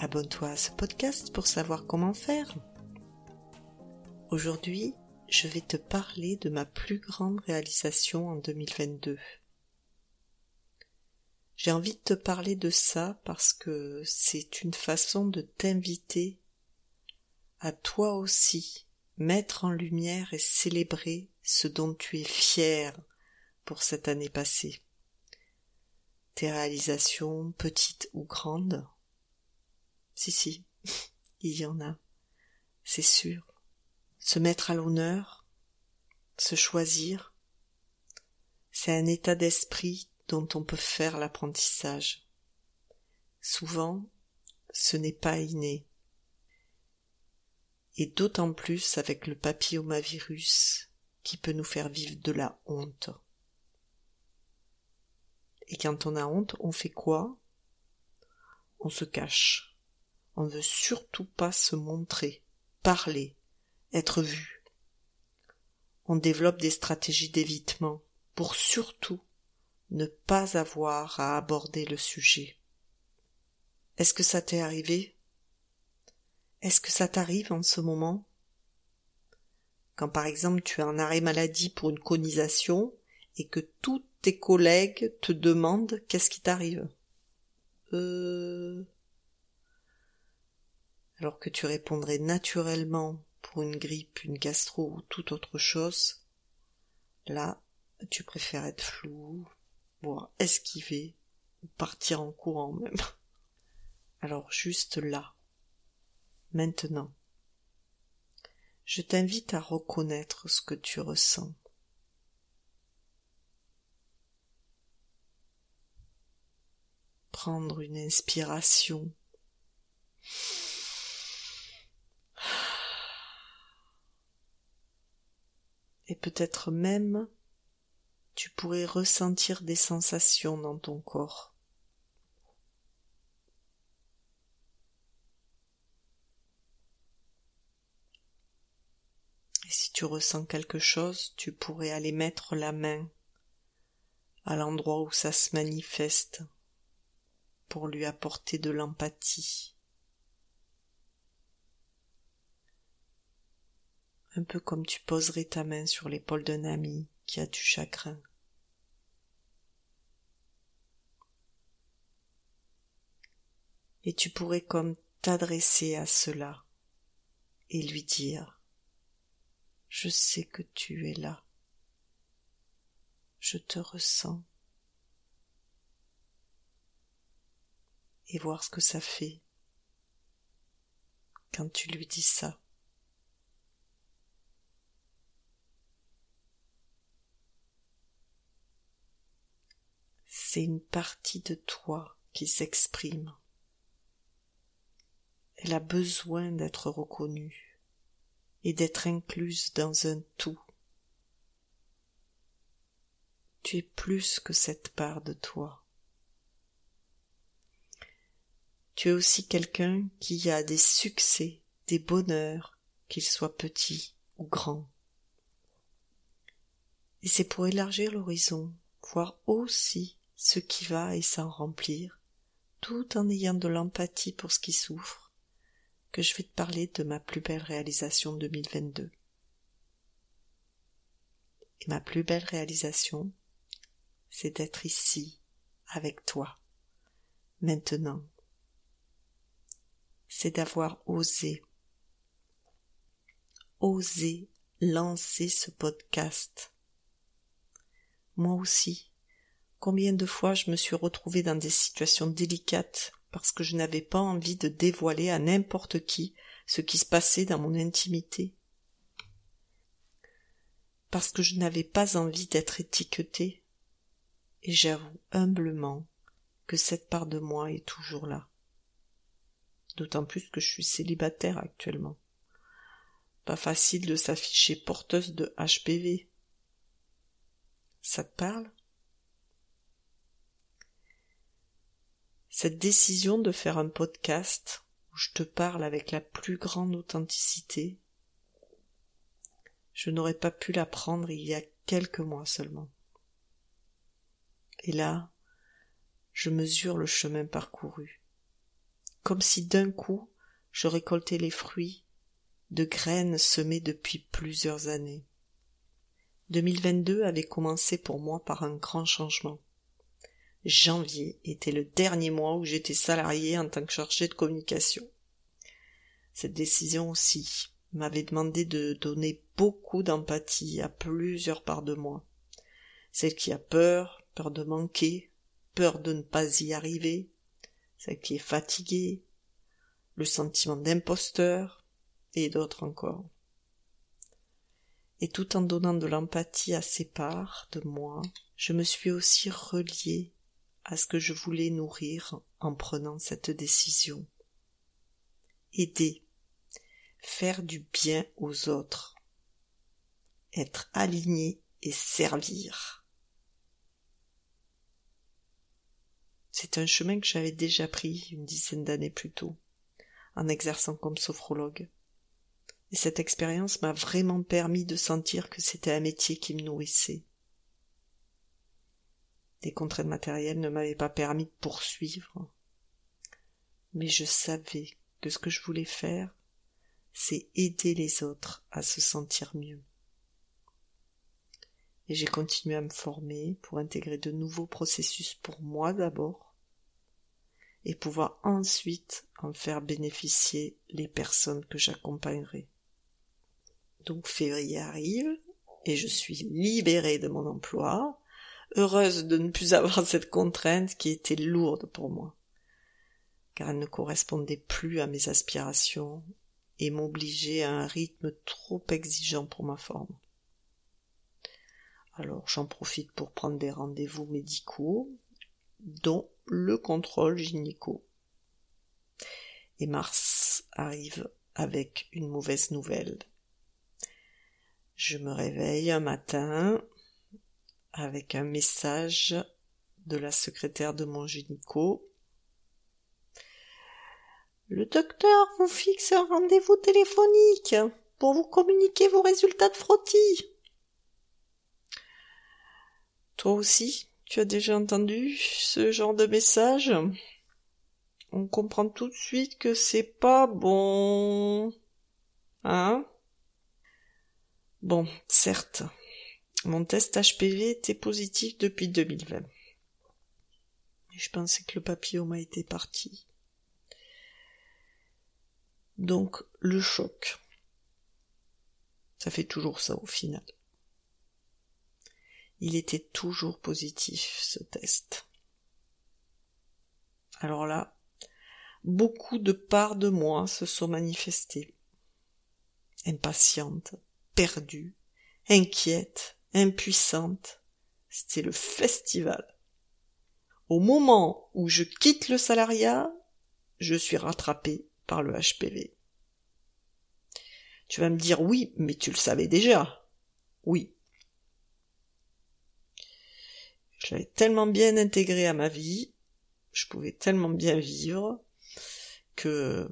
abonne-toi à ce podcast pour savoir comment faire. Aujourd'hui, je vais te parler de ma plus grande réalisation en 2022. J'ai envie de te parler de ça parce que c'est une façon de t'inviter à toi aussi mettre en lumière et célébrer ce dont tu es fier pour cette année passée. Tes réalisations, petites ou grandes, si, si, il y en a, c'est sûr. Se mettre à l'honneur, se choisir, c'est un état d'esprit dont on peut faire l'apprentissage. Souvent, ce n'est pas inné. Et d'autant plus avec le papillomavirus qui peut nous faire vivre de la honte. Et quand on a honte, on fait quoi? On se cache. On ne veut surtout pas se montrer, parler, être vu. On développe des stratégies d'évitement pour surtout ne pas avoir à aborder le sujet. Est-ce que ça t'est arrivé? Est-ce que ça t'arrive en ce moment? Quand par exemple tu es en arrêt maladie pour une conisation et que tous tes collègues te demandent qu'est-ce qui t'arrive? Euh alors que tu répondrais naturellement pour une grippe, une gastro ou toute autre chose, là, tu préfères être flou, voire esquiver, ou partir en courant même. Alors juste là, maintenant, je t'invite à reconnaître ce que tu ressens. Prendre une inspiration et peut-être même tu pourrais ressentir des sensations dans ton corps. Et si tu ressens quelque chose, tu pourrais aller mettre la main à l'endroit où ça se manifeste pour lui apporter de l'empathie. Un peu comme tu poserais ta main sur l'épaule d'un ami qui a du chagrin. Et tu pourrais comme t'adresser à cela et lui dire Je sais que tu es là. Je te ressens. Et voir ce que ça fait quand tu lui dis ça. C'est une partie de toi qui s'exprime. Elle a besoin d'être reconnue et d'être incluse dans un tout. Tu es plus que cette part de toi. Tu es aussi quelqu'un qui a des succès, des bonheurs, qu'ils soient petits ou grands. Et c'est pour élargir l'horizon, voir aussi ce qui va et s'en remplir, tout en ayant de l'empathie pour ce qui souffre, que je vais te parler de ma plus belle réalisation 2022. Et ma plus belle réalisation, c'est d'être ici, avec toi, maintenant. C'est d'avoir osé, osé lancer ce podcast. Moi aussi, Combien de fois je me suis retrouvée dans des situations délicates parce que je n'avais pas envie de dévoiler à n'importe qui ce qui se passait dans mon intimité. Parce que je n'avais pas envie d'être étiquetée. Et j'avoue humblement que cette part de moi est toujours là. D'autant plus que je suis célibataire actuellement. Pas facile de s'afficher porteuse de HPV. Ça te parle? Cette décision de faire un podcast où je te parle avec la plus grande authenticité, je n'aurais pas pu la prendre il y a quelques mois seulement. Et là, je mesure le chemin parcouru, comme si d'un coup je récoltais les fruits de graines semées depuis plusieurs années. 2022 avait commencé pour moi par un grand changement. Janvier était le dernier mois où j'étais salarié en tant que chargé de communication. Cette décision aussi m'avait demandé de donner beaucoup d'empathie à plusieurs parts de moi. Celle qui a peur, peur de manquer, peur de ne pas y arriver, celle qui est fatiguée, le sentiment d'imposteur, et d'autres encore. Et tout en donnant de l'empathie à ces parts de moi, je me suis aussi relié à ce que je voulais nourrir en prenant cette décision. Aider, faire du bien aux autres, être aligné et servir. C'est un chemin que j'avais déjà pris une dizaine d'années plus tôt, en exerçant comme sophrologue. Et cette expérience m'a vraiment permis de sentir que c'était un métier qui me nourrissait. Les contraintes matérielles ne m'avaient pas permis de poursuivre. Mais je savais que ce que je voulais faire, c'est aider les autres à se sentir mieux. Et j'ai continué à me former pour intégrer de nouveaux processus pour moi d'abord, et pouvoir ensuite en faire bénéficier les personnes que j'accompagnerai. Donc février arrive et je suis libérée de mon emploi, heureuse de ne plus avoir cette contrainte qui était lourde pour moi, car elle ne correspondait plus à mes aspirations et m'obligeait à un rythme trop exigeant pour ma forme. Alors j'en profite pour prendre des rendez-vous médicaux, dont le contrôle gynéco. Et mars arrive avec une mauvaise nouvelle. Je me réveille un matin avec un message de la secrétaire de mon gynéco. Le docteur vous fixe un rendez-vous téléphonique pour vous communiquer vos résultats de frottis. Toi aussi, tu as déjà entendu ce genre de message? On comprend tout de suite que c'est pas bon. Hein? Bon, certes, mon test HPV était positif depuis 2020. Je pensais que le papillome était parti. Donc, le choc. Ça fait toujours ça au final. Il était toujours positif, ce test. Alors là, beaucoup de parts de moi se sont manifestées. Impatientes, perdue, inquiète, impuissante. C'était le festival. Au moment où je quitte le salariat, je suis rattrapé par le HPV. Tu vas me dire oui, mais tu le savais déjà. Oui. Je l'avais tellement bien intégré à ma vie, je pouvais tellement bien vivre, que,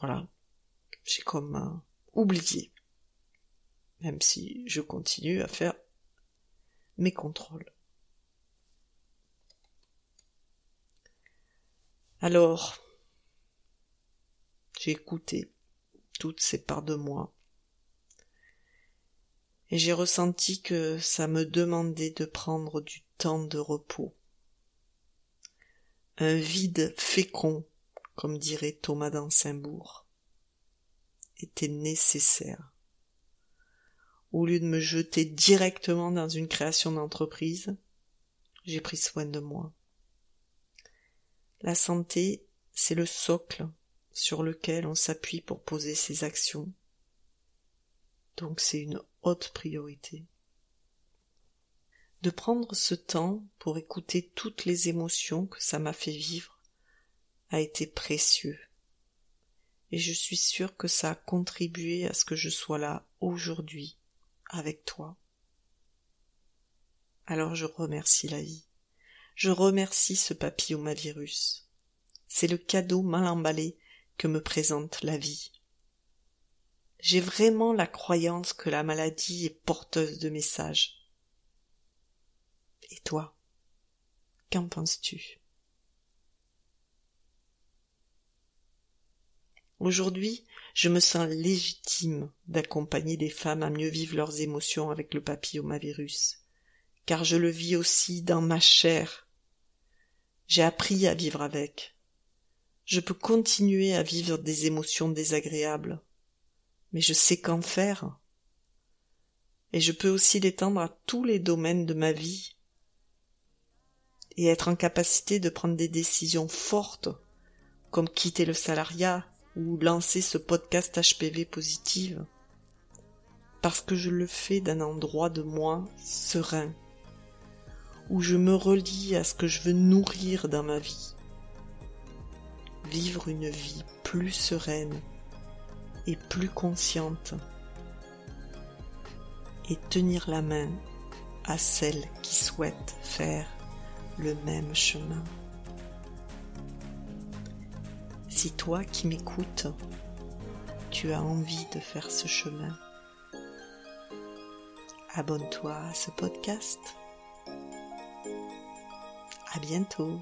voilà, j'ai comme euh, oublié même si je continue à faire mes contrôles. Alors, j'ai écouté toutes ces parts de moi, et j'ai ressenti que ça me demandait de prendre du temps de repos. Un vide fécond, comme dirait Thomas d'Ansembourg, était nécessaire au lieu de me jeter directement dans une création d'entreprise, j'ai pris soin de moi. La santé, c'est le socle sur lequel on s'appuie pour poser ses actions. Donc c'est une haute priorité. De prendre ce temps pour écouter toutes les émotions que ça m'a fait vivre a été précieux. et je suis sûre que ça a contribué à ce que je sois là aujourd'hui avec toi. Alors je remercie la vie. Je remercie ce papillomavirus. C'est le cadeau mal emballé que me présente la vie. J'ai vraiment la croyance que la maladie est porteuse de messages. Et toi, qu'en penses-tu? Aujourd'hui, je me sens légitime d'accompagner des femmes à mieux vivre leurs émotions avec le papillomavirus, car je le vis aussi dans ma chair. J'ai appris à vivre avec. Je peux continuer à vivre des émotions désagréables, mais je sais qu'en faire. Et je peux aussi l'étendre à tous les domaines de ma vie et être en capacité de prendre des décisions fortes, comme quitter le salariat, ou lancer ce podcast HPV positive parce que je le fais d'un endroit de moi serein, où je me relie à ce que je veux nourrir dans ma vie. Vivre une vie plus sereine et plus consciente et tenir la main à celles qui souhaitent faire le même chemin. Si toi qui m'écoutes, tu as envie de faire ce chemin, abonne-toi à ce podcast. À bientôt.